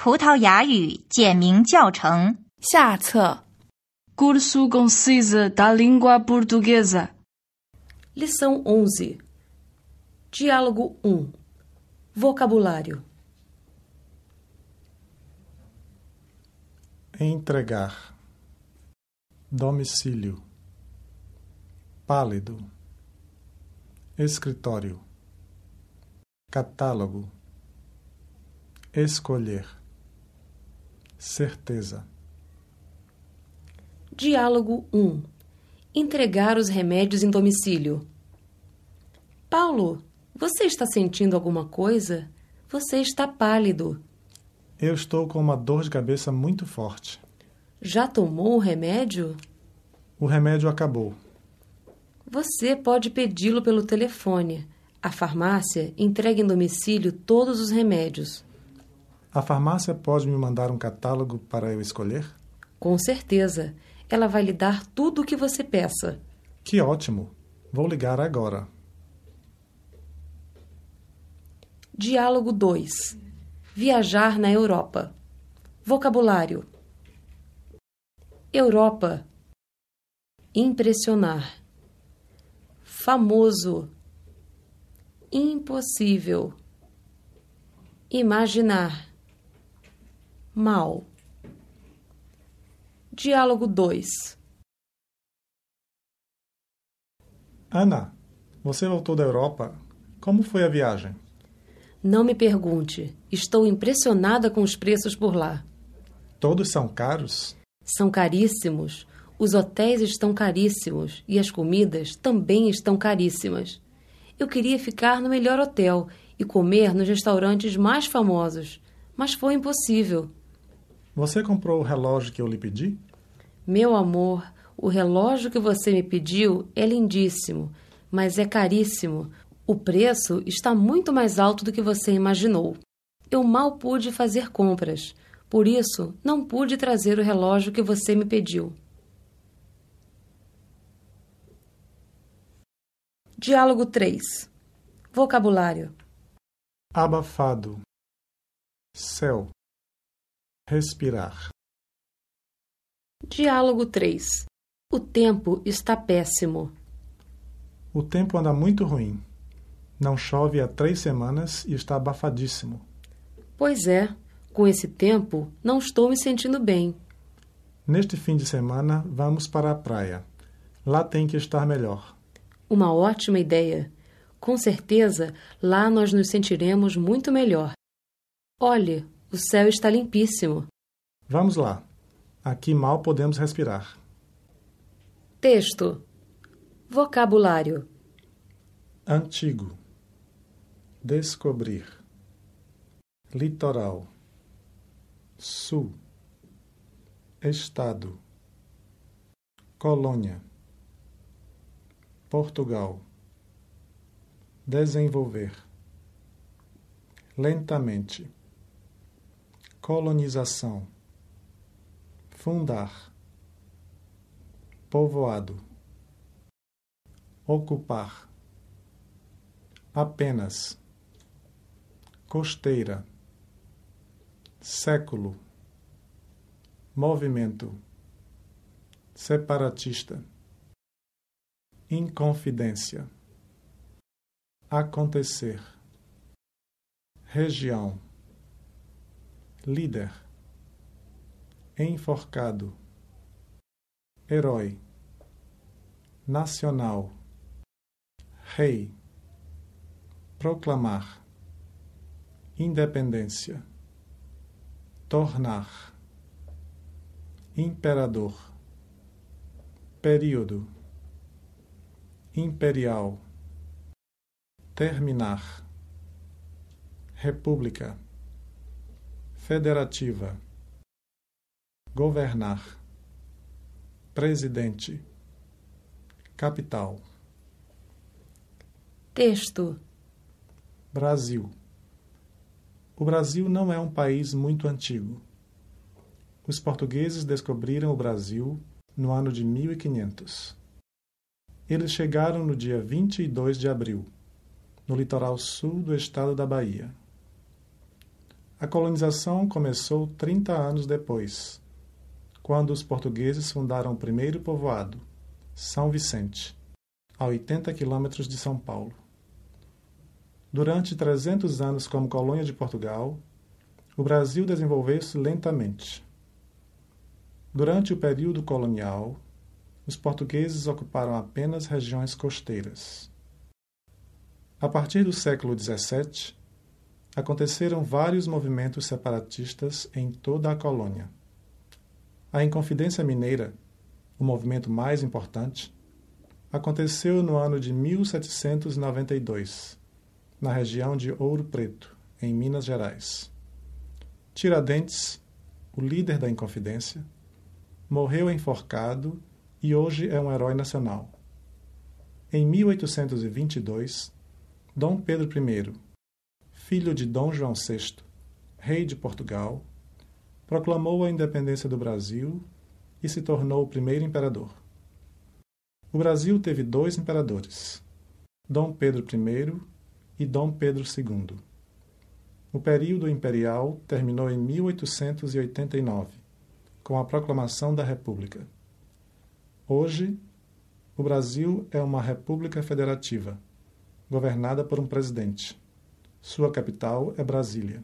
葡萄牙语简明教程下册 Curso Concisa da Língua Portuguesa. Lição 11. Diálogo 1. Vocabulário. entregar, domicílio, pálido, escritório, catálogo, escolher, certeza. Diálogo 1. Entregar os remédios em domicílio. Paulo, você está sentindo alguma coisa? Você está pálido. Eu estou com uma dor de cabeça muito forte. Já tomou o remédio? O remédio acabou. Você pode pedi-lo pelo telefone. A farmácia entrega em domicílio todos os remédios. A farmácia pode me mandar um catálogo para eu escolher? Com certeza. Ela vai lhe dar tudo o que você peça. Que ótimo! Vou ligar agora. Diálogo 2. Viajar na Europa. Vocabulário: Europa. Impressionar. Famoso. Impossível. Imaginar. Mal. Diálogo 2. Ana, você voltou da Europa. Como foi a viagem? Não me pergunte. Estou impressionada com os preços por lá. Todos são caros? São caríssimos. Os hotéis estão caríssimos e as comidas também estão caríssimas. Eu queria ficar no melhor hotel e comer nos restaurantes mais famosos, mas foi impossível. Você comprou o relógio que eu lhe pedi? Meu amor, o relógio que você me pediu é lindíssimo, mas é caríssimo. O preço está muito mais alto do que você imaginou. Eu mal pude fazer compras, por isso não pude trazer o relógio que você me pediu. Diálogo 3. Vocabulário: Abafado, céu, respirar. Diálogo 3. O tempo está péssimo. O tempo anda muito ruim. Não chove há três semanas e está abafadíssimo. Pois é, com esse tempo não estou me sentindo bem. Neste fim de semana, vamos para a praia. Lá tem que estar melhor. Uma ótima ideia. Com certeza, lá nós nos sentiremos muito melhor. Olhe, o céu está limpíssimo. Vamos lá. Aqui mal podemos respirar. Texto: Vocabulário: Antigo. Descobrir. Litoral. Sul. Estado. Colônia. Portugal. Desenvolver. Lentamente. Colonização. Fundar. Povoado. Ocupar. Apenas. Costeira. Século. Movimento. Separatista. Inconfidência. Acontecer. Região. Líder. Enforcado. Herói. Nacional. Rei. Proclamar. Independência. Tornar. Imperador. Período. Imperial. Terminar. República. Federativa. Governar. Presidente. Capital. Texto: Brasil. O Brasil não é um país muito antigo. Os portugueses descobriram o Brasil no ano de 1500. Eles chegaram no dia 22 de abril, no litoral sul do estado da Bahia. A colonização começou 30 anos depois, quando os portugueses fundaram o primeiro povoado, São Vicente, a 80 quilômetros de São Paulo. Durante 300 anos como colônia de Portugal, o Brasil desenvolveu-se lentamente. Durante o período colonial, os portugueses ocuparam apenas regiões costeiras. A partir do século XVII, aconteceram vários movimentos separatistas em toda a colônia. A Inconfidência Mineira, o movimento mais importante, aconteceu no ano de 1792 na região de Ouro Preto, em Minas Gerais. Tiradentes, o líder da Inconfidência, morreu enforcado e hoje é um herói nacional. Em 1822, Dom Pedro I, filho de Dom João VI, rei de Portugal, proclamou a independência do Brasil e se tornou o primeiro imperador. O Brasil teve dois imperadores, Dom Pedro I e Dom Pedro II. O período imperial terminou em 1889, com a proclamação da República. Hoje, o Brasil é uma república federativa, governada por um presidente. Sua capital é Brasília.